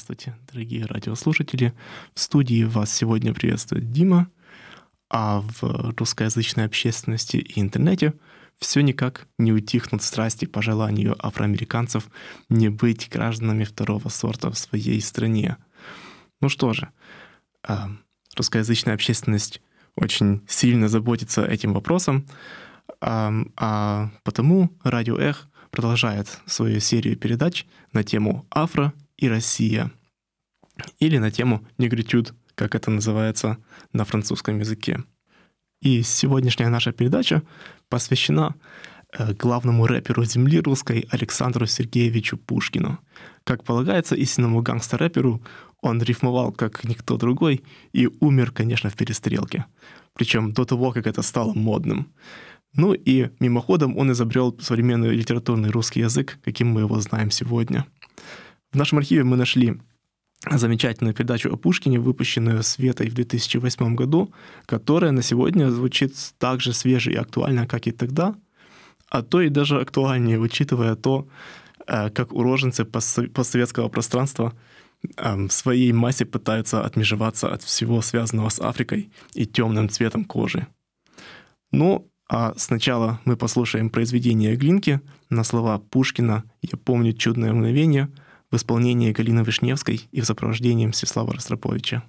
Здравствуйте, дорогие радиослушатели. В студии вас сегодня приветствует Дима, а в русскоязычной общественности и интернете все никак не утихнут страсти по желанию афроамериканцев не быть гражданами второго сорта в своей стране. Ну что же, а, русскоязычная общественность очень сильно заботится этим вопросом, а, а потому Радио Эх продолжает свою серию передач на тему афро и Россия. Или на тему негритюд, как это называется на французском языке. И сегодняшняя наша передача посвящена э, главному рэперу земли русской Александру Сергеевичу Пушкину. Как полагается истинному гангстер-рэперу, он рифмовал как никто другой и умер, конечно, в перестрелке. Причем до того, как это стало модным. Ну и мимоходом он изобрел современный литературный русский язык, каким мы его знаем сегодня. В нашем архиве мы нашли замечательную передачу о Пушкине, выпущенную Светой в 2008 году, которая на сегодня звучит так же свеже и актуально, как и тогда, а то и даже актуальнее, учитывая то, э, как уроженцы постсоветского пространства эм, в своей массе пытаются отмежеваться от всего связанного с Африкой и темным цветом кожи. Ну, а сначала мы послушаем произведение Глинки на слова Пушкина «Я помню чудное мгновение», в исполнении Галины Вишневской и в сопровождении Мстислава Ростроповича.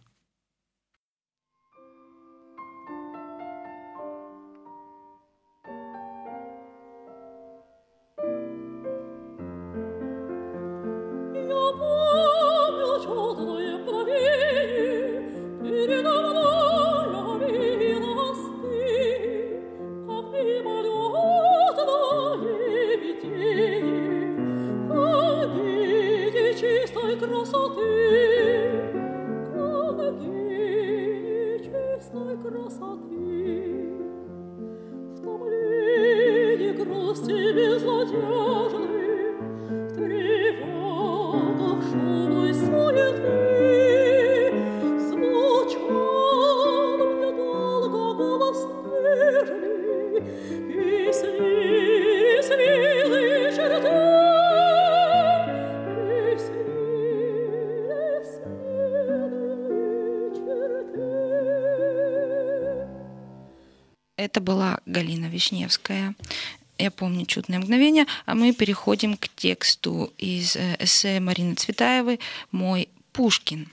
Вишневская. Я помню чудное мгновение. А мы переходим к тексту из э, эссе Марины Цветаевой «Мой Пушкин».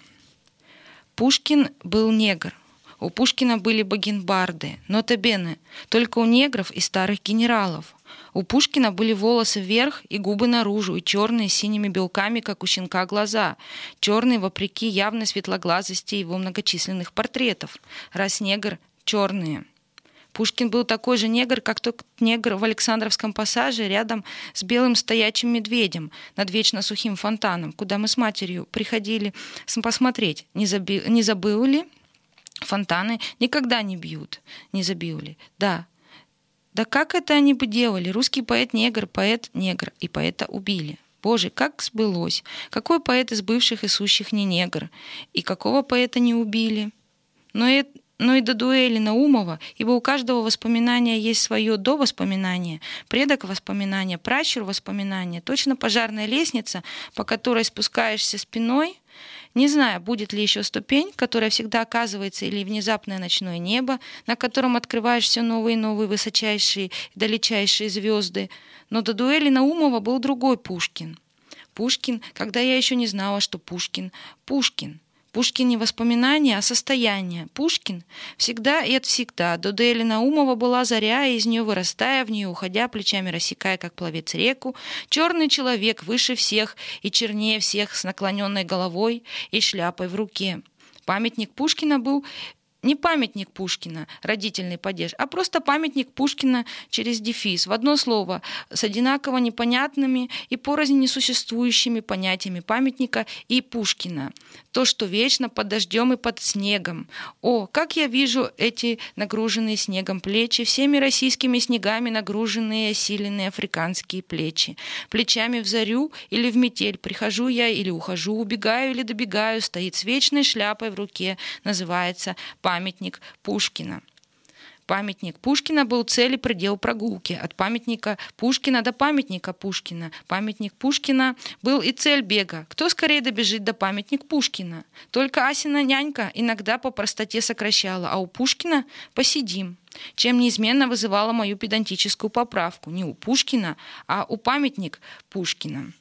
Пушкин был негр. У Пушкина были багенбарды, нотабены, только у негров и старых генералов. У Пушкина были волосы вверх и губы наружу, и черные с синими белками, как у щенка, глаза. Черные, вопреки явной светлоглазости его многочисленных портретов. Раз негр — черные — Пушкин был такой же негр, как тот негр в Александровском пассаже рядом с белым стоячим медведем над вечно сухим фонтаном, куда мы с матерью приходили посмотреть, не, заби... не забыл ли фонтаны никогда не бьют, не забил ли. Да, да как это они бы делали? Русский поэт-негр, поэт-негр, и поэта убили. Боже, как сбылось! Какой поэт из бывших и сущих не негр? И какого поэта не убили? Но это но и до дуэли Наумова, ибо у каждого воспоминания есть свое до воспоминания, предок воспоминания, пращур воспоминания, точно пожарная лестница, по которой спускаешься спиной, не знаю, будет ли еще ступень, которая всегда оказывается, или внезапное ночное небо, на котором открываешь все новые и новые высочайшие и далечайшие звезды. Но до дуэли Наумова был другой Пушкин. Пушкин, когда я еще не знала, что Пушкин — Пушкин — Пушкин не воспоминания, а состояние. Пушкин всегда и от всегда. До Дели Наумова была заря, и из нее вырастая, в нее уходя, плечами рассекая, как пловец реку, черный человек выше всех и чернее всех с наклоненной головой и шляпой в руке. Памятник Пушкина был не памятник Пушкина, родительный падеж, а просто памятник Пушкина через дефис, в одно слово, с одинаково непонятными и порознь несуществующими понятиями памятника и Пушкина. То, что вечно под дождем и под снегом. О, как я вижу эти нагруженные снегом плечи, всеми российскими снегами нагруженные осиленные африканские плечи. Плечами в зарю или в метель прихожу я или ухожу, убегаю или добегаю, стоит с вечной шляпой в руке, называется памятник Пушкина. Памятник Пушкина был цель и предел прогулки. От памятника Пушкина до памятника Пушкина. Памятник Пушкина был и цель бега. Кто скорее добежит до памятник Пушкина? Только Асина нянька иногда по простоте сокращала, а у Пушкина посидим чем неизменно вызывала мою педантическую поправку. Не у Пушкина, а у памятник Пушкина.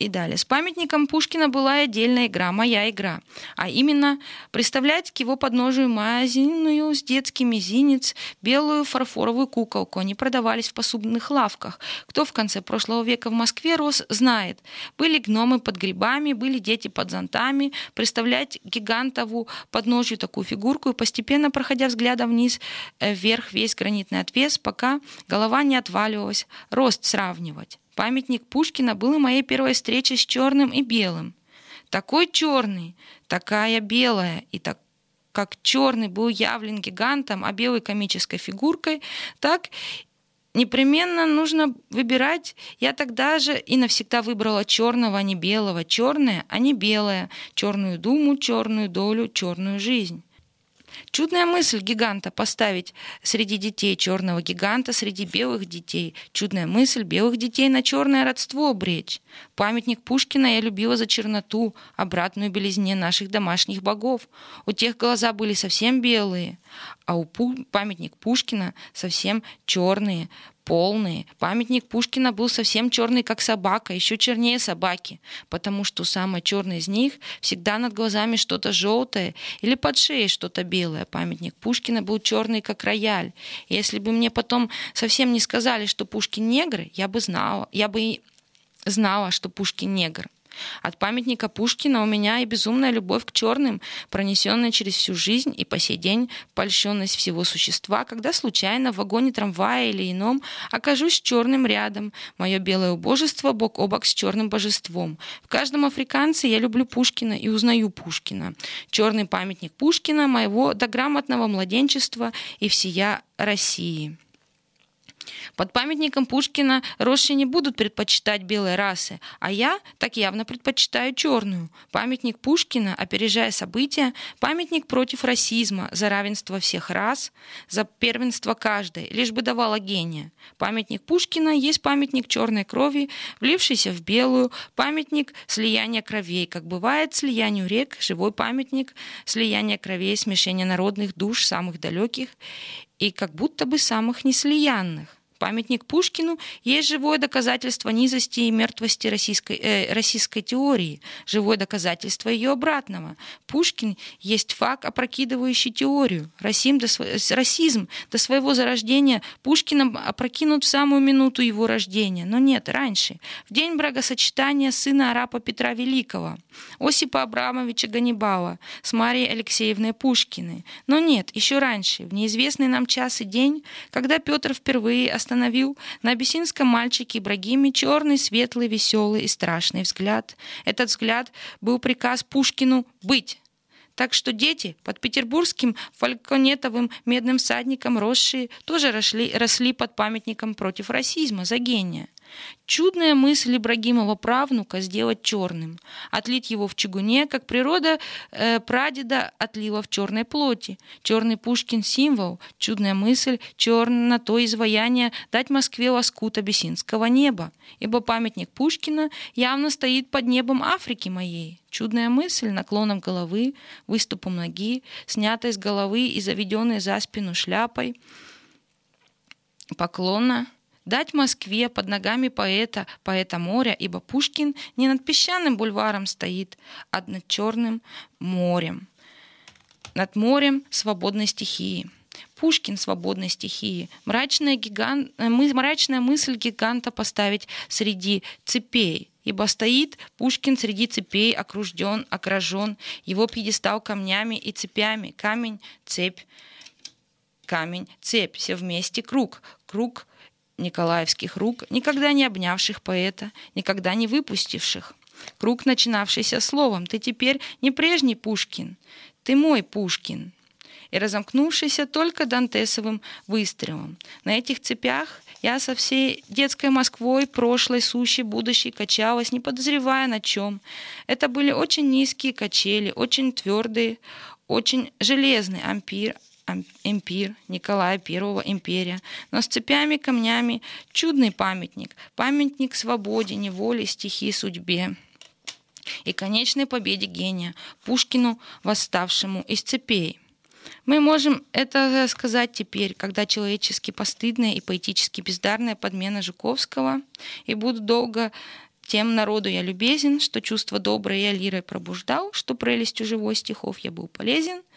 И далее. С памятником Пушкина была отдельная игра, моя игра. А именно, представлять к его подножию мазиную с детский мизинец, белую фарфоровую куколку. Они продавались в посудных лавках. Кто в конце прошлого века в Москве рос, знает. Были гномы под грибами, были дети под зонтами. Представлять гигантову подножью такую фигурку и постепенно, проходя взглядом вниз, э, вверх весь гранитный отвес, пока голова не отваливалась, рост сравнивать. Памятник Пушкина был и моей первой встречей с черным и белым. Такой черный, такая белая, и так как черный был явлен гигантом, а белый комической фигуркой, так непременно нужно выбирать. Я тогда же и навсегда выбрала черного, а не белого, черное, а не белое, черную думу, черную долю, черную жизнь. Чудная мысль гиганта поставить среди детей черного гиганта, среди белых детей. Чудная мысль белых детей на черное родство обречь. Памятник Пушкина я любила за черноту, обратную белизне наших домашних богов. У тех глаза были совсем белые, а у памятник Пушкина совсем черные, полные. Памятник Пушкина был совсем черный, как собака, еще чернее собаки, потому что самый черный из них всегда над глазами что-то желтое или под шеей что-то белое. Памятник Пушкина был черный, как рояль. Если бы мне потом совсем не сказали, что Пушкин негр, я бы знала, я бы знала, что Пушкин негр. От памятника Пушкина у меня и безумная любовь к черным, пронесенная через всю жизнь и по сей день польщенность всего существа, когда случайно в вагоне трамвая или ином окажусь с черным рядом. Мое белое убожество бок о бок с черным божеством. В каждом африканце я люблю Пушкина и узнаю Пушкина. Черный памятник Пушкина, моего дограмотного младенчества и всея России. Под памятником Пушкина росшие не будут предпочитать белой расы, а я так явно предпочитаю черную. Памятник Пушкина, опережая события, памятник против расизма, за равенство всех рас, за первенство каждой, лишь бы давала гения. Памятник Пушкина есть памятник черной крови, влившийся в белую, памятник слияния кровей, как бывает слиянию рек, живой памятник слияния кровей, смешения народных душ самых далеких и как будто бы самых неслиянных. Памятник Пушкину есть живое доказательство низости и мертвости российской, э, российской теории, живое доказательство ее обратного. Пушкин есть факт, опрокидывающий теорию. Расизм до, расизм до своего зарождения Пушкиным опрокинут в самую минуту его рождения, но нет, раньше, в день бракосочетания сына араба Петра Великого, Осипа Абрамовича Ганнибала с Марией Алексеевной Пушкиной. Но нет, еще раньше, в неизвестный нам час и день, когда Петр впервые остановил на абиссинском мальчике Ибрагиме черный, светлый, веселый и страшный взгляд. Этот взгляд был приказ Пушкину «быть». Так что дети под петербургским фальконетовым медным всадником росшие тоже росли, росли под памятником против расизма за гения. Чудная мысль Ибрагимова правнука сделать черным, отлить его в чугуне, как природа э, прадеда отлила в черной плоти. Черный Пушкин символ, чудная мысль, черно то изваяние дать Москве лоскут абиссинского неба, ибо памятник Пушкина явно стоит под небом Африки моей. Чудная мысль наклоном головы, выступом ноги, снятой с головы и заведенной за спину шляпой, поклона — дать Москве под ногами поэта, поэта моря, ибо Пушкин не над песчаным бульваром стоит, а над черным морем, над морем свободной стихии. Пушкин свободной стихии. Мрачная, гигант, мы, мрачная мысль гиганта поставить среди цепей. ибо стоит Пушкин среди цепей, окружден, окружен, его пьедестал камнями и цепями, камень, цепь, камень, цепь, все вместе круг, круг Николаевских рук, никогда не обнявших поэта, никогда не выпустивших. Круг, начинавшийся словом «Ты теперь не прежний Пушкин, ты мой Пушкин» и разомкнувшийся только Дантесовым выстрелом. На этих цепях я со всей детской Москвой, прошлой, сущей, будущей, качалась, не подозревая на чем. Это были очень низкие качели, очень твердые, очень железный ампир, Эмпир Николая I империя, но с цепями, камнями чудный памятник, памятник свободе, неволе, стихии, судьбе. И конечной победе гения, Пушкину, восставшему из цепей. Мы можем это сказать теперь, когда человечески постыдная и поэтически бездарная подмена Жуковского, и буду долго тем народу я любезен, что чувство доброе я лирой пробуждал, что прелестью живой стихов я был полезен —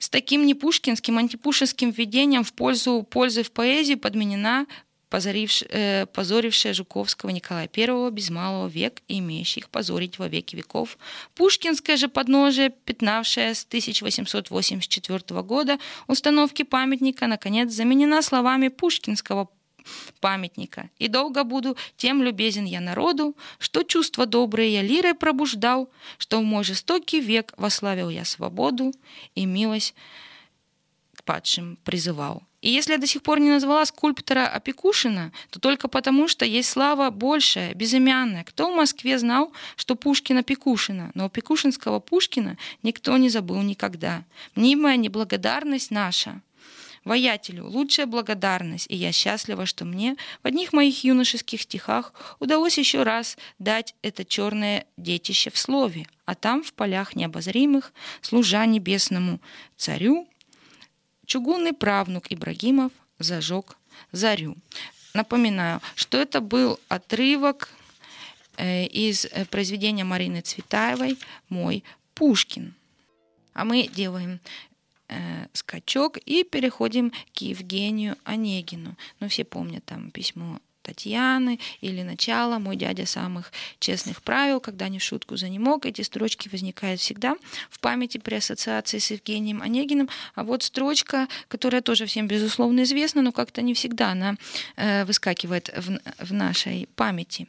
с таким непушкинским, антипушинским введением в пользу пользы в поэзии подменена э, позорившая Жуковского Николая I без малого век и имеющих позорить во веки веков. Пушкинское же подножие, пятнавшее с 1884 года установки памятника, наконец заменена словами пушкинского памятника. И долго буду тем любезен я народу, что чувство доброе я лирой пробуждал, что в мой жестокий век вославил я свободу и милость к падшим призывал. И если я до сих пор не назвала скульптора Опекушина, то только потому, что есть слава большая, безымянная. Кто в Москве знал, что Пушкин Опекушина? Но Опекушинского Пушкина никто не забыл никогда. Мнимая неблагодарность наша воятелю лучшая благодарность, и я счастлива, что мне в одних моих юношеских стихах удалось еще раз дать это черное детище в слове, а там, в полях необозримых, служа небесному царю, чугунный правнук Ибрагимов зажег зарю. Напоминаю, что это был отрывок э, из э, произведения Марины Цветаевой «Мой Пушкин». А мы делаем скачок и переходим к Евгению Онегину. Ну, все помнят там письмо Татьяны или начало «Мой дядя самых честных правил», когда не в шутку за не мог. Эти строчки возникают всегда в памяти при ассоциации с Евгением Онегиным. А вот строчка, которая тоже всем, безусловно, известна, но как-то не всегда она э, выскакивает в, в нашей памяти.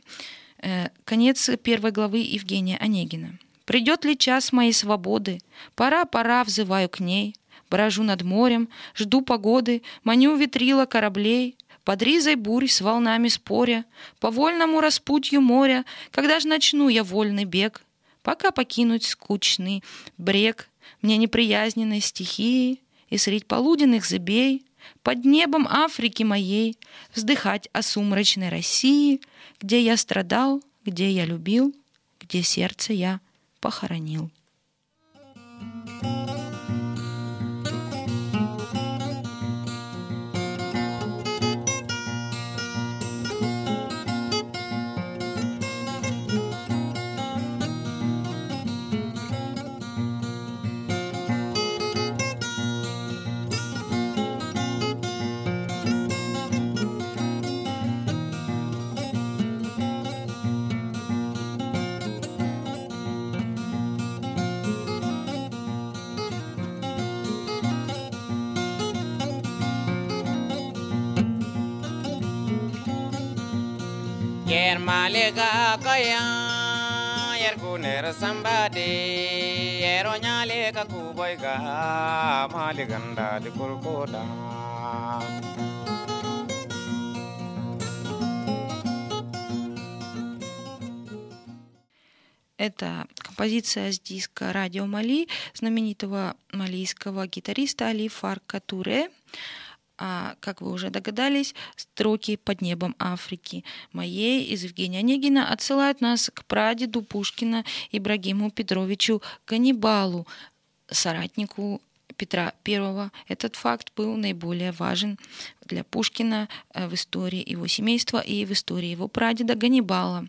Э, конец первой главы Евгения Онегина. «Придет ли час моей свободы? Пора, пора, взываю к ней брожу над морем, жду погоды, маню ветрила кораблей, под ризой бурь с волнами споря, по вольному распутью моря, когда ж начну я вольный бег, пока покинуть скучный брег. Мне неприязненной стихии и средь полуденных зыбей, под небом Африки моей, вздыхать о сумрачной России, где я страдал, где я любил, где сердце я похоронил. Yer malega kaya yer kuner sambade yero nyale ka kuboy ga maliganda di kulkoda Это композиция с диска «Радио Мали» знаменитого малийского гитариста Али Фарка Туре а, как вы уже догадались, строки «Под небом Африки» моей из Евгения Онегина отсылают нас к прадеду Пушкина Ибрагиму Петровичу Ганнибалу, соратнику Петра I. Этот факт был наиболее важен для Пушкина э, в истории его семейства и в истории его прадеда Ганнибала.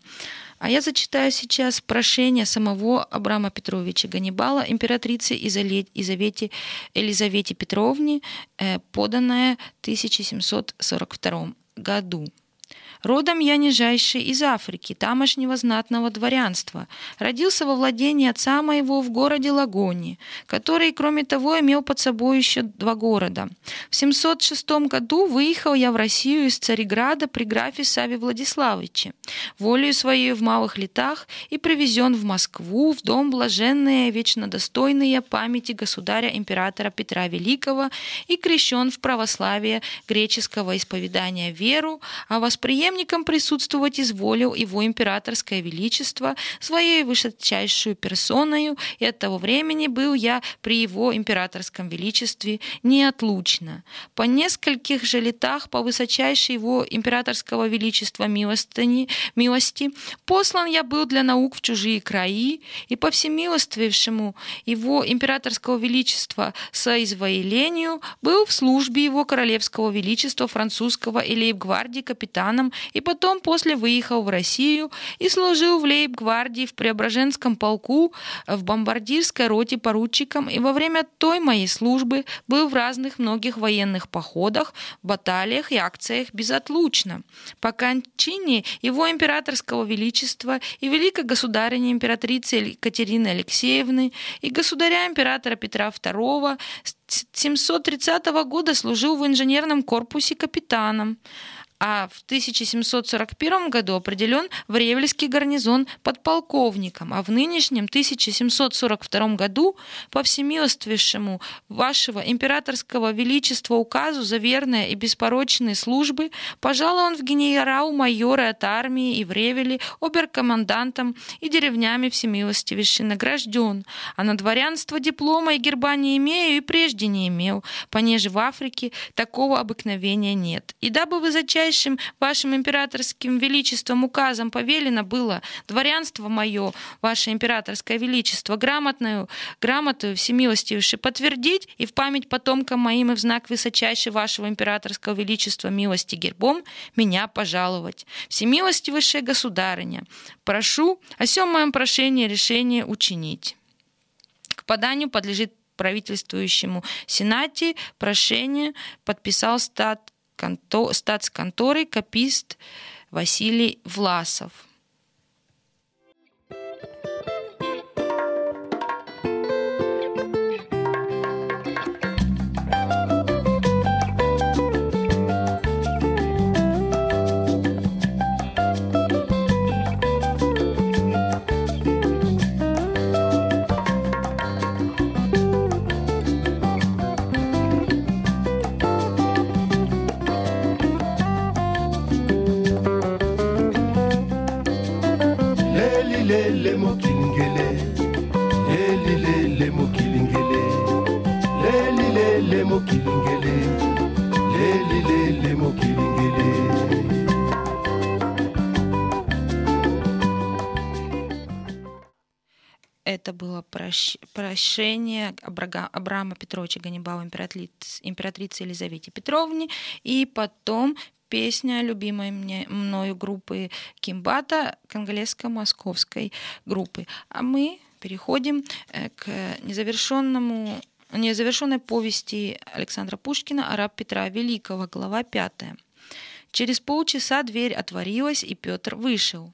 А я зачитаю сейчас прошение самого Абрама Петровича Ганнибала императрице Изавете, Елизавете Петровне, э, поданное в 1742 году. Родом я нижайший из Африки, тамошнего знатного дворянства. Родился во владении отца моего в городе Лагони, который, кроме того, имел под собой еще два города. В 706 году выехал я в Россию из Цареграда при графе Саве Владиславовиче, волею своей в малых летах и привезен в Москву, в дом блаженные, вечно достойные памяти государя-императора Петра Великого и крещен в православие греческого исповедания веру, а восприемником присутствовать изволил его императорское величество своей высочайшую персоною, и от того времени был я при его императорском величестве неотлучно. По нескольких же летах по высочайшей его императорского величества милостыни, милости послан я был для наук в чужие краи, и по всемилостившему его императорского величества соизволению был в службе его королевского величества французского и лейб-гвардии капитаном, и потом после выехал в Россию и служил в лейб-гвардии в Преображенском полку в бомбардирской роте поручиком, и во время той моей службы был в разных многих военных походах, баталиях и акциях безотлучно. По кончине его императорского величества и великой государыни императрицы Екатерины Алексеевны и государя императора Петра II с 730 года служил в инженерном корпусе капитаном а в 1741 году определен в Ревельский гарнизон подполковником, а в нынешнем 1742 году по всемилостивейшему вашего императорского величества указу за верные и беспорочные службы пожалован в генерал-майоры от армии и в Ревеле оберкомандантом и деревнями всемилостивейший награжден, а на дворянство диплома и герба не имею и прежде не имел, понеже в Африке такого обыкновения нет. И дабы вы зачасть высочайшим вашим императорским величеством указом повелено было дворянство мое, ваше императорское величество, грамотную, грамоту всемилостивейше подтвердить и в память потомкам моим и в знак высочайшей вашего императорского величества милости гербом меня пожаловать. Всемилостивейшая государыня, прошу о всем моем прошении решение учинить. К поданию подлежит правительствующему Сенате прошение подписал стат канто, статсконторы копист Василий Власов. Было прощ... прошение Абрага... Абрама Петровича Ганнибала императрицы, императрицы Елизавете Петровне, и потом песня любимой мне, мною группы Кимбата, конголезско-московской группы. А мы переходим э, к незавершенному незавершенной повести Александра Пушкина «Араб Петра Великого», глава 5. Через полчаса дверь отворилась, и Петр вышел.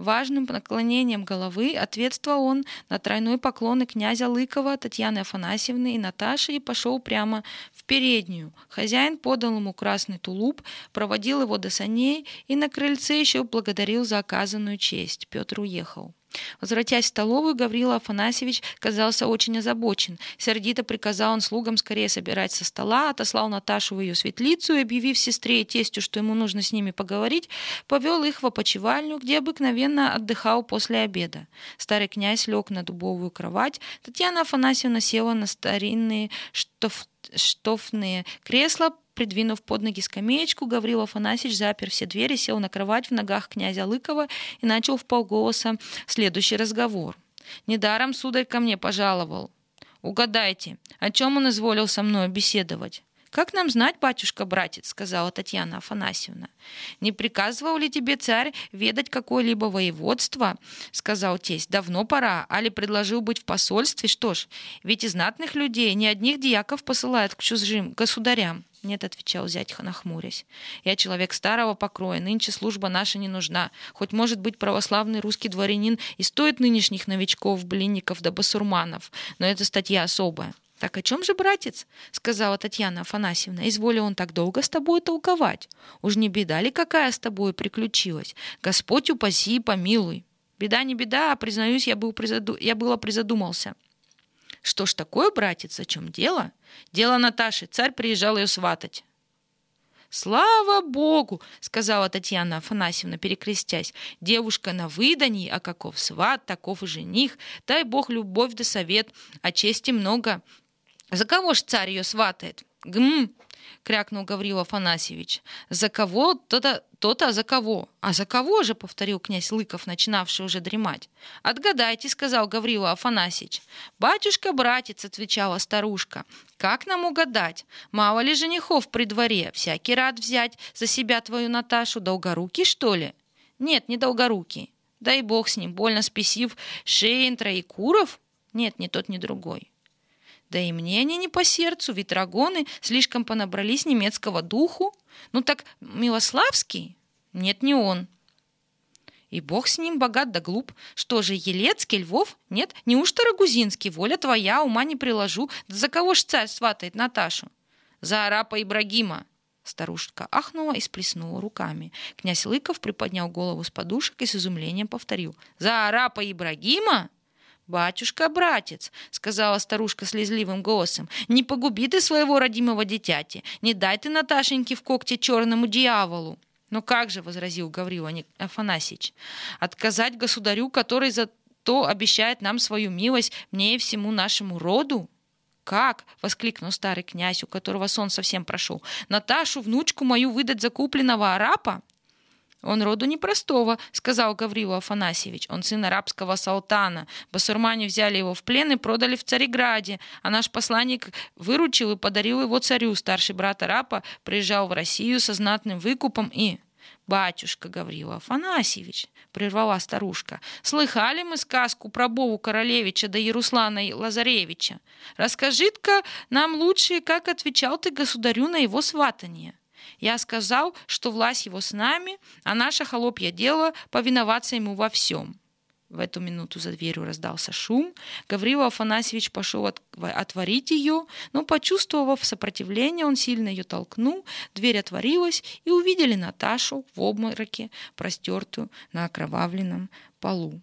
Важным наклонением головы ответствовал он на тройной поклоны князя Лыкова, Татьяны Афанасьевны и Наташи и пошел прямо в переднюю. Хозяин подал ему красный тулуп, проводил его до саней и на крыльце еще благодарил за оказанную честь. Петр уехал. Возвратясь в столовую, Гаврила Афанасьевич казался очень озабочен. Сердито приказал он слугам скорее собирать со стола, отослал Наташу в ее светлицу и, объявив сестре и тестю, что ему нужно с ними поговорить, повел их в опочивальню, где обыкновенно отдыхал после обеда. Старый князь лег на дубовую кровать, Татьяна Афанасьевна села на старинные штоф штофные кресла, Придвинув под ноги скамеечку, Гаврил Афанасьевич запер все двери, сел на кровать в ногах князя Лыкова и начал в полголоса следующий разговор. «Недаром сударь ко мне пожаловал. Угадайте, о чем он изволил со мной беседовать?» «Как нам знать, батюшка-братец?» — сказала Татьяна Афанасьевна. «Не приказывал ли тебе царь ведать какое-либо воеводство?» — сказал тесть. «Давно пора. Али предложил быть в посольстве? Что ж, ведь и знатных людей, не одних дьяков посылают к чужим государям». Нет, отвечал зять, нахмурясь. Я человек старого покроя, нынче служба наша не нужна. Хоть, может быть, православный русский дворянин и стоит нынешних новичков, блинников да басурманов, но это статья особая. «Так о чем же, братец?» — сказала Татьяна Афанасьевна. «Изволил он так долго с тобой толковать. Уж не беда ли какая с тобой приключилась? Господь упаси и помилуй». «Беда не беда, а, признаюсь, я, был призаду... я было призадумался». «Что ж такое, братец, о чем дело?» «Дело Наташи. Царь приезжал ее сватать». «Слава Богу!» — сказала Татьяна Афанасьевна, перекрестясь. «Девушка на выдании, а каков сват, таков и жених. Дай Бог любовь да совет, а чести много. За кого ж царь ее сватает? Гм! Крякнул Гаврил Афанасьевич. За кого то-то, то-то, за кого? А за кого же, повторил князь Лыков, начинавший уже дремать. Отгадайте, сказал Гаврил Афанасьевич. Батюшка, братец, отвечала старушка. Как нам угадать? Мало ли женихов при дворе, всякий рад взять за себя твою Наташу, долгорукий, что ли? Нет, не долгорукий. Дай бог с ним, больно спесив Шейн Троекуров? Нет, ни тот, ни другой. Да и мне они не по сердцу, ведь драгоны слишком понабрались немецкого духу. Ну так Милославский? Нет, не он. И бог с ним, богат да глуп. Что же, Елецкий, Львов? Нет, неужто Рагузинский? Воля твоя, ума не приложу. Да за кого ж царь сватает Наташу? За арапа Ибрагима. Старушка ахнула и сплеснула руками. Князь Лыков приподнял голову с подушек и с изумлением повторил. «За арапа Ибрагима?» «Батюшка, братец», — сказала старушка слезливым голосом, — «не погуби ты своего родимого дитяти, не дай ты Наташеньке в когте черному дьяволу». «Ну как же», — возразил Гаврила Афанасьевич, — «отказать государю, который за то обещает нам свою милость мне и всему нашему роду?» «Как?» — воскликнул старый князь, у которого сон совсем прошел. «Наташу, внучку мою, выдать за купленного арапа?» «Он роду непростого», — сказал Гаврила Афанасьевич. «Он сын арабского салтана. Басурмане взяли его в плен и продали в Цареграде, а наш посланник выручил и подарил его царю. Старший брат арапа приезжал в Россию со знатным выкупом и...» «Батюшка Гаврила Афанасьевич», — прервала старушка, — «слыхали мы сказку про Бову Королевича да Яруслана Лазаревича? Расскажи-ка нам лучше, как отвечал ты государю на его сватание». Я сказал, что власть его с нами, а наше холопье дело повиноваться ему во всем. В эту минуту за дверью раздался шум. Гаврила Афанасьевич пошел от, отворить ее, но, почувствовав сопротивление, он сильно ее толкнул. Дверь отворилась, и увидели Наташу в обмороке, простертую на окровавленном полу.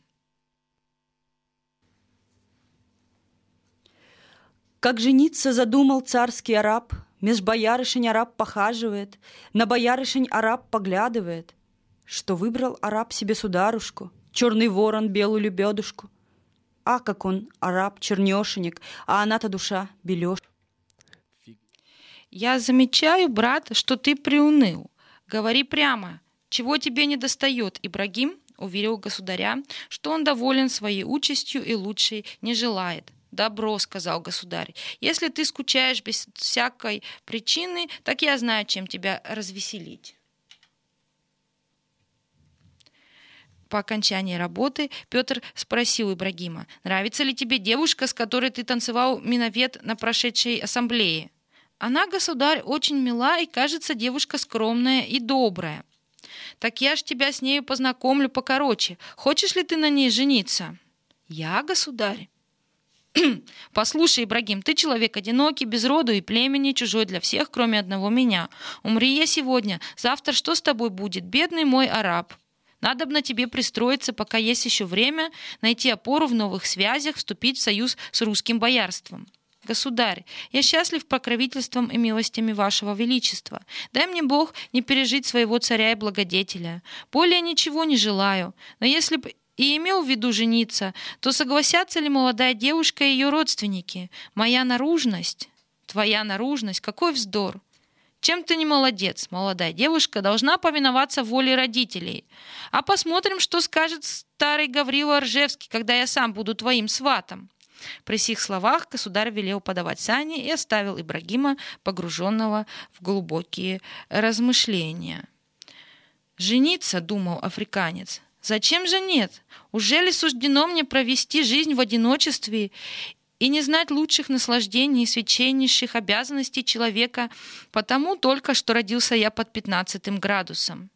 Как жениться задумал царский араб, Меж боярышень араб похаживает, На боярышень араб поглядывает, Что выбрал араб себе сударушку, Черный ворон белую лебедушку. А как он, араб, чернешенек, А она-то душа белешь. Я замечаю, брат, что ты приуныл. Говори прямо, чего тебе не достает, Ибрагим? Уверил государя, что он доволен своей участью и лучшей не желает. «Добро», — сказал государь. «Если ты скучаешь без всякой причины, так я знаю, чем тебя развеселить». По окончании работы Петр спросил Ибрагима, «Нравится ли тебе девушка, с которой ты танцевал миновет на прошедшей ассамблее?» «Она, государь, очень мила и, кажется, девушка скромная и добрая». «Так я ж тебя с нею познакомлю покороче. Хочешь ли ты на ней жениться?» «Я, государь?» «Послушай, Ибрагим, ты человек одинокий, без роду и племени, чужой для всех, кроме одного меня. Умри я сегодня, завтра что с тобой будет, бедный мой араб?» Надо бы на тебе пристроиться, пока есть еще время, найти опору в новых связях, вступить в союз с русским боярством. Государь, я счастлив покровительством и милостями вашего величества. Дай мне Бог не пережить своего царя и благодетеля. Более ничего не желаю. Но если бы и имел в виду жениться, то согласятся ли молодая девушка и ее родственники? Моя наружность? Твоя наружность? Какой вздор! Чем ты не молодец? Молодая девушка должна повиноваться воле родителей. А посмотрим, что скажет старый Гаврила Ржевский, когда я сам буду твоим сватом. При сих словах государь велел подавать сани и оставил Ибрагима, погруженного в глубокие размышления. «Жениться», — думал африканец, Зачем же нет? Уже ли суждено мне провести жизнь в одиночестве и не знать лучших наслаждений и священнейших обязанностей человека, потому только что родился я под пятнадцатым градусом.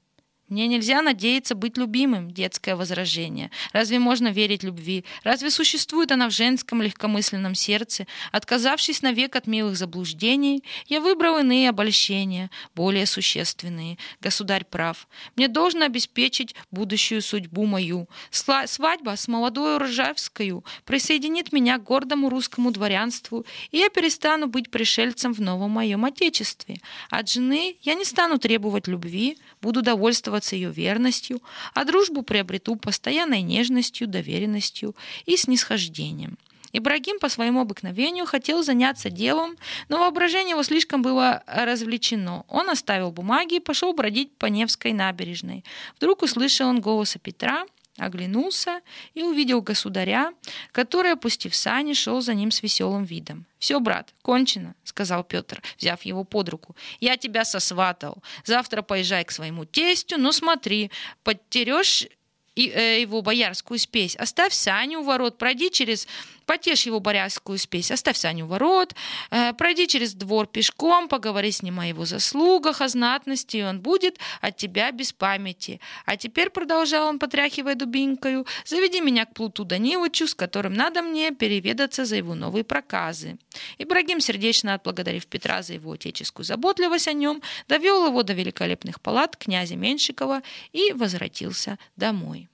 Мне нельзя надеяться быть любимым, детское возражение. Разве можно верить любви? Разве существует она в женском легкомысленном сердце? Отказавшись навек от милых заблуждений, я выбрал иные обольщения, более существенные. Государь прав. Мне должно обеспечить будущую судьбу мою. Сла- свадьба с молодой Ржавскою присоединит меня к гордому русскому дворянству, и я перестану быть пришельцем в новом моем отечестве. От жены я не стану требовать любви, буду довольствоваться ее верностью, а дружбу приобрету постоянной нежностью, доверенностью и снисхождением. Ибрагим по своему обыкновению хотел заняться делом, но воображение его слишком было развлечено. Он оставил бумаги и пошел бродить по Невской набережной. Вдруг услышал он голоса Петра, оглянулся и увидел государя, который, опустив сани, шел за ним с веселым видом. «Все, брат, кончено», — сказал Петр, взяв его под руку. «Я тебя сосватал. Завтра поезжай к своему тестю, но смотри, подтерешь и, э, его боярскую спесь, оставь Саню у ворот, пройди через... Потешь его боярскую спесь, оставь Саню ворот, э, пройди через двор пешком, поговори с ним о его заслугах, о знатности, и он будет от тебя без памяти. А теперь, продолжал он, потряхивая дубинкою, заведи меня к Плуту Даниловичу, с которым надо мне переведаться за его новые проказы. Ибрагим, сердечно отблагодарив Петра за его отеческую заботливость о нем, довел его до великолепных палат князя Меньшикова и возвратился домой.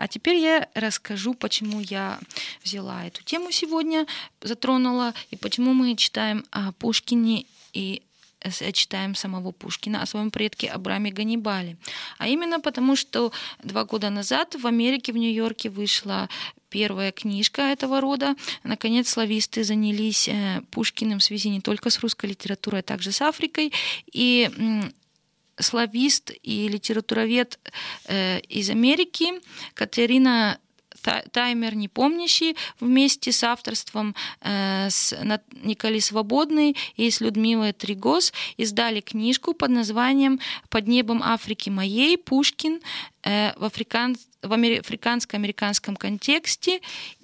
А теперь я расскажу, почему я взяла эту тему сегодня, затронула, и почему мы читаем о Пушкине и читаем самого Пушкина о своем предке Абраме Ганнибале. А именно потому, что два года назад в Америке, в Нью-Йорке вышла первая книжка этого рода. Наконец, слависты занялись Пушкиным в связи не только с русской литературой, а также с Африкой. И славист и литературовед э, из Америки Катерина Таймер непомнящий вместе с авторством э, с Николи Свободной и с Людмилой Тригос издали книжку под названием «Под небом Африки моей. Пушкин э, в, африкан... в африканско-американском контексте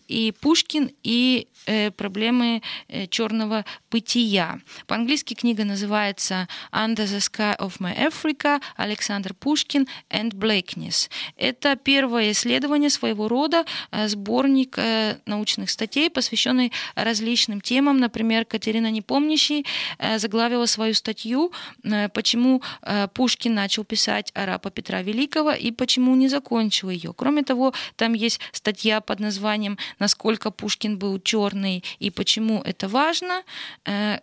и Пушкин, и э, проблемы э, черного бытия. По-английски книга называется Under the Sky of My Africa Александр Пушкин and Blackness. Это первое исследование своего рода, э, сборник э, научных статей, посвященный различным темам. Например, Катерина Непомнящий э, заглавила свою статью э, «Почему э, Пушкин начал писать арапа Петра Великого и почему не закончил ее». Кроме того, там есть статья под названием насколько Пушкин был черный и почему это важно. Э,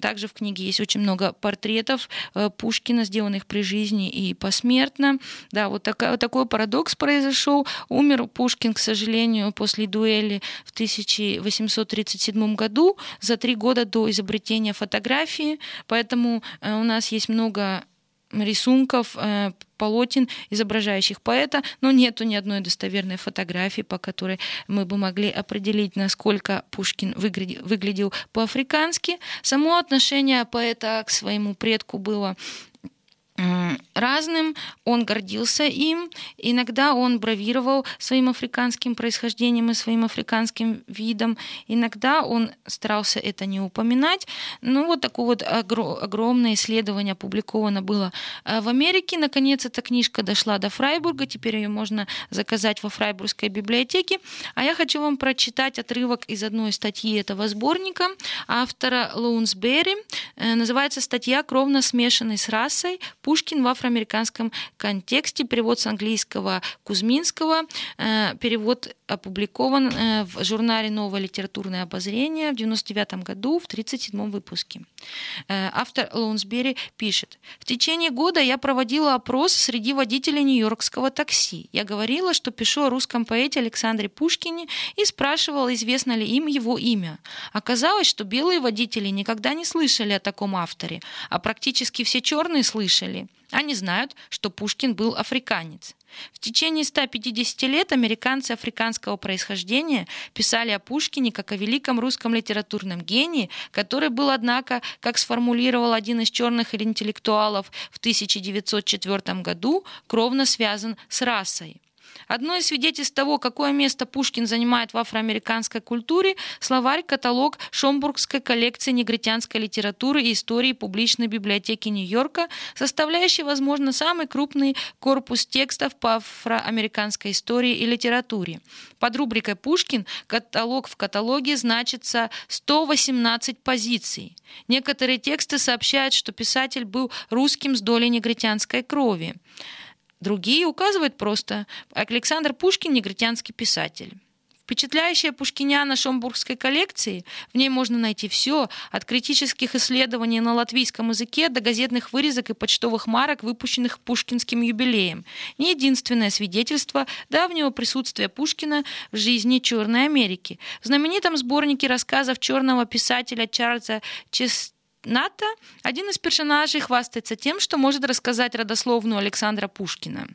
также в книге есть очень много портретов э, Пушкина, сделанных при жизни и посмертно. Да, вот, такая, вот такой парадокс произошел. Умер Пушкин, к сожалению, после дуэли в 1837 году, за три года до изобретения фотографии. Поэтому э, у нас есть много рисунков, э, полотен, изображающих поэта, но нету ни одной достоверной фотографии, по которой мы бы могли определить, насколько Пушкин выглядел, выглядел по-африкански. Само отношение поэта к своему предку было разным, он гордился им, иногда он бравировал своим африканским происхождением и своим африканским видом, иногда он старался это не упоминать. Ну вот такое вот огромное исследование опубликовано было э, в Америке. Наконец эта книжка дошла до Фрайбурга, теперь ее можно заказать во Фрайбургской библиотеке. А я хочу вам прочитать отрывок из одной статьи этого сборника автора Лоунсберри. Э, называется статья «Кровно смешанный с расой. Пушкин в афроамериканском контексте, перевод с английского Кузьминского, э, перевод опубликован э, в журнале «Новое литературное обозрение» в 1999 году в 37 выпуске. Э, автор Лоунсбери пишет, «В течение года я проводила опрос среди водителей нью-йоркского такси. Я говорила, что пишу о русском поэте Александре Пушкине и спрашивала, известно ли им его имя. Оказалось, что белые водители никогда не слышали о таком авторе, а практически все черные слышали. Они знают, что Пушкин был африканец. В течение 150 лет американцы африканского происхождения писали о Пушкине как о великом русском литературном гении, который был, однако, как сформулировал один из черных интеллектуалов в 1904 году, кровно связан с расой. Одно из свидетельств того, какое место Пушкин занимает в афроамериканской культуре, словарь-каталог Шомбургской коллекции негритянской литературы и истории публичной библиотеки Нью-Йорка, составляющий, возможно, самый крупный корпус текстов по афроамериканской истории и литературе. Под рубрикой «Пушкин» каталог в каталоге значится 118 позиций. Некоторые тексты сообщают, что писатель был русским с долей негритянской крови. Другие указывают просто Александр Пушкин – негритянский писатель. Впечатляющая пушкиняна шомбургской коллекции, в ней можно найти все, от критических исследований на латвийском языке до газетных вырезок и почтовых марок, выпущенных пушкинским юбилеем. Не единственное свидетельство давнего присутствия Пушкина в жизни Черной Америки. В знаменитом сборнике рассказов черного писателя Чарльза Чест НАТО один из персонажей хвастается тем, что может рассказать родословную Александра Пушкина.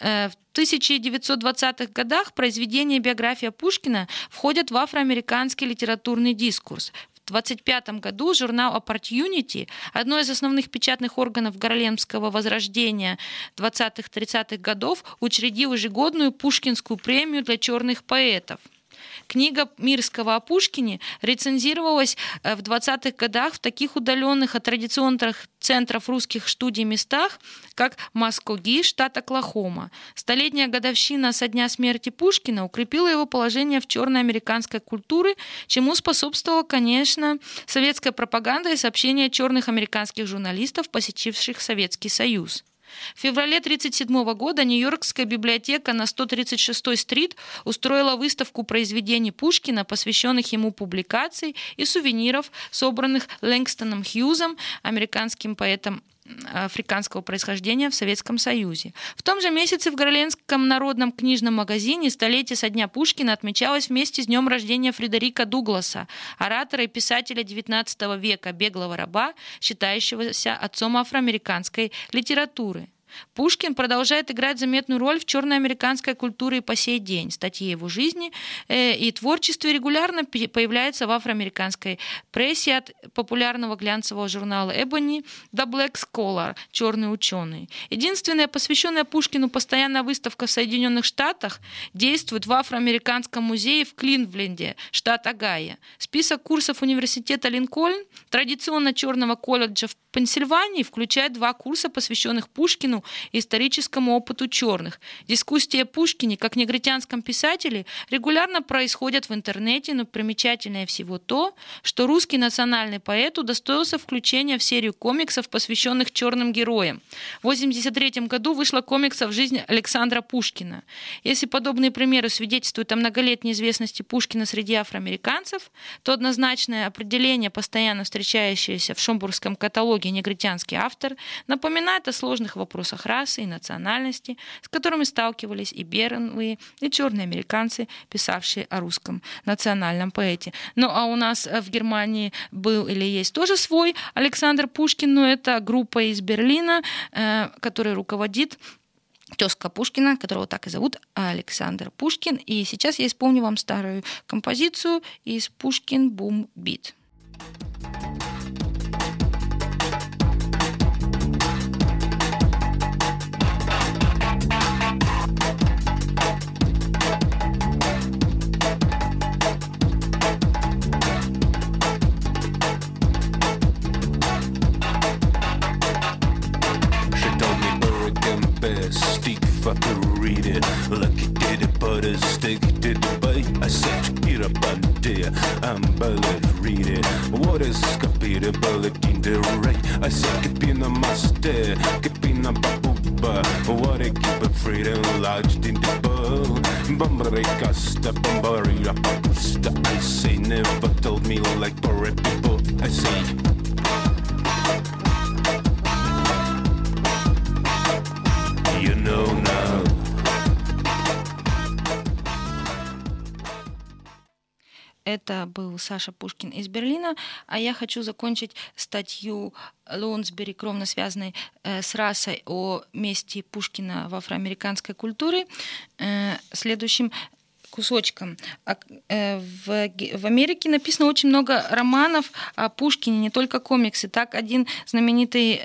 Э, в 1920-х годах произведения биография Пушкина входят в афроамериканский литературный дискурс. В 1925 году журнал Opportunity, одно из основных печатных органов Гарлемского возрождения 20-30-х годов, учредил ежегодную Пушкинскую премию для черных поэтов – Книга Мирского о Пушкине рецензировалась э, в 20-х годах в таких удаленных от традиционных центров русских студий местах, как Маскоги, штат Оклахома. Столетняя годовщина со дня смерти Пушкина укрепила его положение в черной американской культуре, чему способствовала, конечно, советская пропаганда и сообщения черных американских журналистов, посетивших Советский Союз. В феврале 1937 года Нью-Йоркская библиотека на 136-й стрит устроила выставку произведений Пушкина, посвященных ему публикаций и сувениров, собранных Лэнгстоном Хьюзом, американским поэтом африканского происхождения в Советском Союзе. В том же месяце в Горленском народном книжном магазине столетие со дня Пушкина отмечалось вместе с днем рождения Фредерика Дугласа, оратора и писателя XIX века, беглого раба, считающегося отцом афроамериканской литературы. Пушкин продолжает играть заметную роль в черной американской культуре и по сей день. Статьи его жизни э, и творчестве регулярно появляются в афроамериканской прессе от популярного глянцевого журнала Ebony до Black Scholar «Черный ученый». Единственная посвященная Пушкину постоянная выставка в Соединенных Штатах действует в афроамериканском музее в Клинвленде, штат Огайо. Список курсов университета Линкольн, традиционно черного колледжа в Пенсильвании, включает два курса, посвященных Пушкину историческому опыту черных. Дискуссии о Пушкине как негритянском писателе регулярно происходят в интернете, но примечательнее всего то, что русский национальный поэт удостоился включения в серию комиксов, посвященных черным героям. В 1983 году вышла комиксов «Жизнь Александра Пушкина». Если подобные примеры свидетельствуют о многолетней известности Пушкина среди афроамериканцев, то однозначное определение, постоянно встречающееся в шомбургском каталоге «Негритянский автор», напоминает о сложных вопросах вопросах расы и национальности, с которыми сталкивались и белые, и черные американцы, писавшие о русском национальном поэте. Ну а у нас в Германии был или есть тоже свой Александр Пушкин, но это группа из Берлина, э, которая руководит тезка Пушкина, которого так и зовут, Александр Пушкин. И сейчас я исполню вам старую композицию из «Пушкин Бум Бит». fucking read it. Lucky did it, but a stick did it, but I said, get up and dear, I'm bullet, read it. What is kapira bullet in the right? I said, kapina master, kapina babuba. What a keep it free and lodged in the bull. Bambarika step, bambarika papusta. I say, never told me like poor people. I say, Это был Саша Пушкин из Берлина. А я хочу закончить статью Лоунсбери, кровно связанной э, с расой о месте Пушкина в афроамериканской культуре, э, следующим кусочком. Э, в, в Америке написано очень много романов о Пушкине, не только комиксы. Так, один знаменитый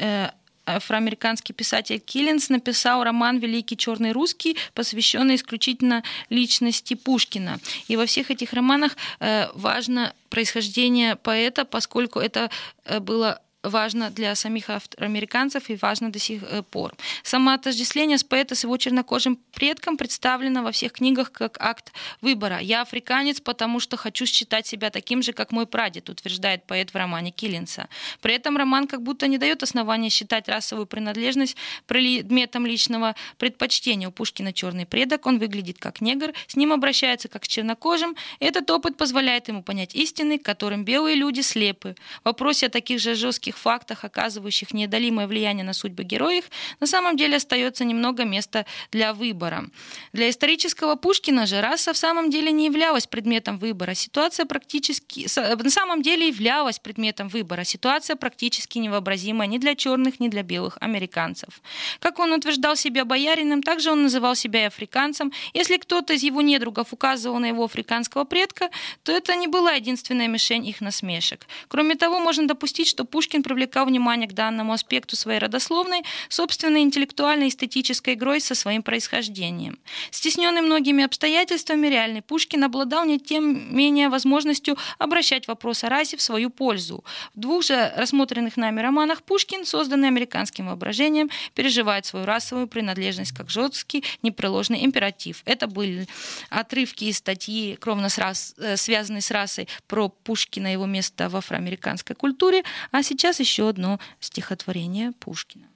афроамериканский писатель Киллинс написал роман «Великий черный русский», посвященный исключительно личности Пушкина. И во всех этих романах э, важно происхождение поэта, поскольку это э, было важно для самих афроамериканцев и важно до сих э, пор. Самоотождествление с поэта с его чернокожим предком представлено во всех книгах как акт выбора. «Я африканец, потому что хочу считать себя таким же, как мой прадед», утверждает поэт в романе Киллинса. При этом роман как будто не дает основания считать расовую принадлежность предметом личного предпочтения. У Пушкина черный предок, он выглядит как негр, с ним обращаются как с чернокожим. Этот опыт позволяет ему понять истины, которым белые люди слепы. В вопросе о таких же жестких исторических фактах, оказывающих неодолимое влияние на судьбы героев, на самом деле остается немного места для выбора. Для исторического Пушкина же раса в самом деле не являлась предметом выбора. Ситуация практически... На самом деле являлась предметом выбора. Ситуация практически невообразимая ни для черных, ни для белых американцев. Как он утверждал себя боярином, также он называл себя и африканцем. Если кто-то из его недругов указывал на его африканского предка, то это не была единственная мишень их насмешек. Кроме того, можно допустить, что Пушкин привлекал внимание к данному аспекту своей родословной собственной интеллектуальной эстетической игрой со своим происхождением. Стесненный многими обстоятельствами, реальный Пушкин обладал не тем менее возможностью обращать вопрос о расе в свою пользу. В двух же рассмотренных нами романах Пушкин, созданный американским воображением, переживает свою расовую принадлежность как жесткий непреложный императив. Это были отрывки из статьи, кровно э, связанные с расой, про Пушкина, его место в афроамериканской культуре. А сейчас сейчас еще одно стихотворение Пушкина.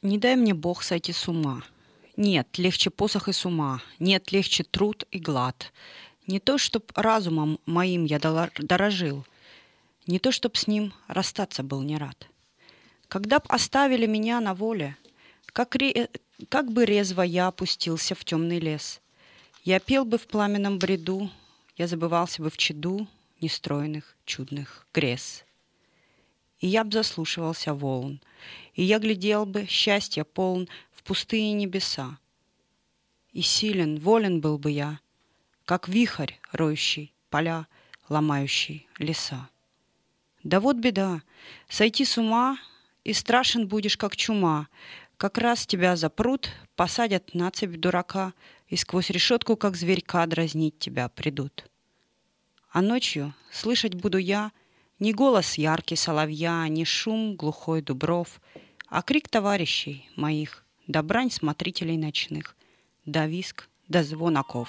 Не дай мне Бог сойти с ума. Нет, легче посох и с ума. Нет, легче труд и глад. Не то, чтоб разумом моим я дорожил, Не то, чтоб с ним расстаться был не рад. Когда б оставили меня на воле, Как, ре... как бы резво я опустился в темный лес, Я пел бы в пламенном бреду, Я забывался бы в чаду, нестроенных, чудных грез. И я б заслушивался волн, и я глядел бы, счастья полн, в пустые небеса. И силен, волен был бы я, как вихрь, роющий поля, ломающий леса. Да вот беда, сойти с ума, и страшен будешь, как чума. Как раз тебя запрут, посадят на цепь дурака, и сквозь решетку, как зверька, дразнить тебя придут. А ночью слышать буду я Не голос яркий соловья, Не шум глухой дубров, А крик товарищей моих, Да брань смотрителей ночных, Да виск, да звон оков.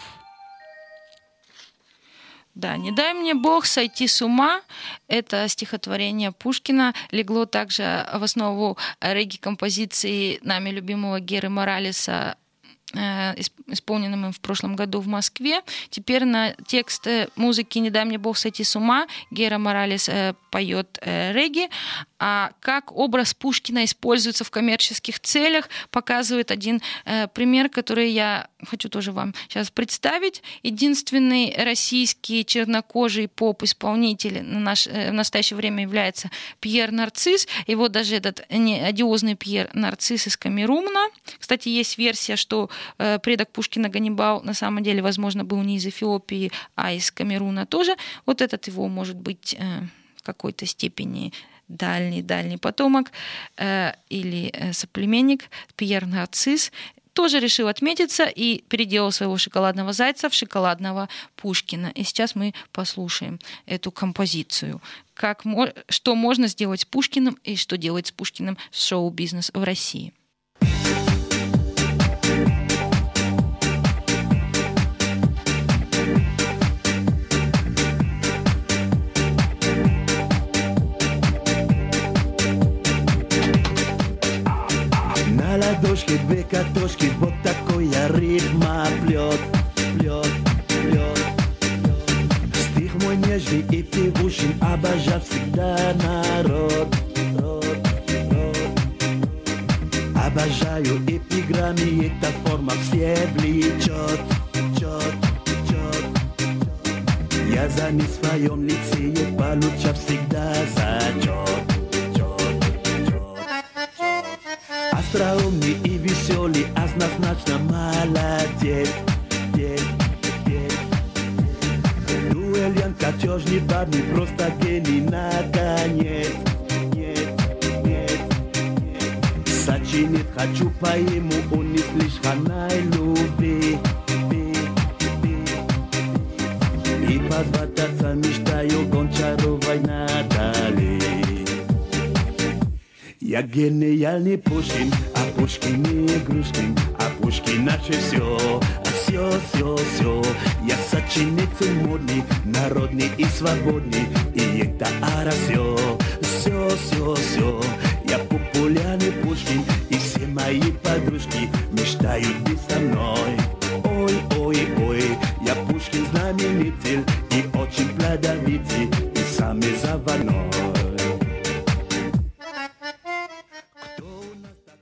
Да, «Не дай мне Бог сойти с ума» — это стихотворение Пушкина, легло также в основу регги-композиции нами любимого Геры Моралеса исполненным им в прошлом году в Москве. Теперь на текст музыки «Не дай мне Бог сойти с ума» Гера Моралес э, поет э, регги, а как образ Пушкина используется в коммерческих целях, показывает один пример, который я хочу тоже вам сейчас представить. Единственный российский чернокожий поп-исполнитель на наш, в настоящее время является Пьер Нарцисс. Его даже этот одиозный Пьер Нарцисс из Камеруна. Кстати, есть версия, что Э, предок Пушкина Ганнибал на самом деле, возможно, был не из Эфиопии, а из Камеруна тоже. Вот этот его, может быть, э, в какой-то степени дальний-дальний потомок э, или соплеменник Пьер Нарцисс тоже решил отметиться и переделал своего шоколадного зайца в шоколадного Пушкина. И сейчас мы послушаем эту композицию. Как, что можно сделать с Пушкиным и что делать с Пушкиным шоу-бизнес в России. Ладошки, две катошки, вот такой я ритма плет, плет, плет. Стих мой нежный и певущий, обожал всегда народ, род, род. Обожаю эпиграммы, эта форма все влечет, чет, чет. Я за не своем лице получав всегда зачет. остроумный и веселый, однозначно молодец. Дуэльян, катежный барный, просто гений, наконец. Сочинит, хочу поиму, он не слишком любви. И позвать Я гениальный Пушкин, а Пушкин не игрушкин, а Пушкин наше все, все, все, все. Я сочинитель модный, народный и свободный, и это ара все, все, все, все. Я популярный Пушкин, и все мои подружки мечтают быть со мной. Ой, ой, ой, я Пушкин знаменитель и очень плодовитый, и самый заводной.